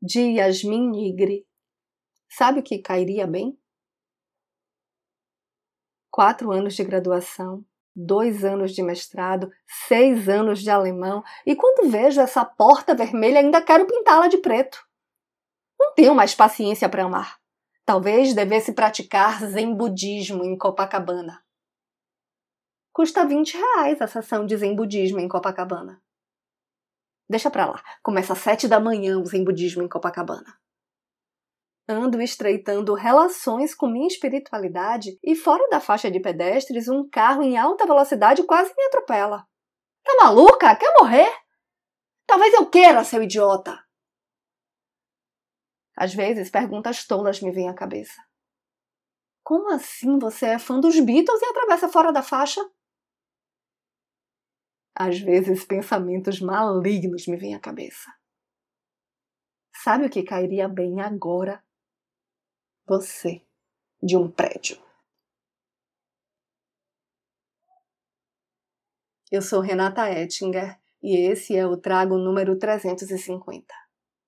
de Yasmin Nigri. Sabe o que cairia bem? Quatro anos de graduação, dois anos de mestrado, seis anos de alemão, e quando vejo essa porta vermelha ainda quero pintá-la de preto. Não tenho mais paciência para amar. Talvez devesse praticar zen budismo em Copacabana. Custa 20 reais a sessão de zen budismo em Copacabana. Deixa pra lá. Começa às sete da manhã o zen budismo em Copacabana. Ando estreitando relações com minha espiritualidade e fora da faixa de pedestres um carro em alta velocidade quase me atropela. Tá maluca? Quer morrer? Talvez eu queira, seu idiota. Às vezes, perguntas tolas me vêm à cabeça. Como assim você é fã dos Beatles e atravessa fora da faixa? Às vezes, pensamentos malignos me vêm à cabeça. Sabe o que cairia bem agora você de um prédio. Eu sou Renata Ettinger e esse é o Trago número 350.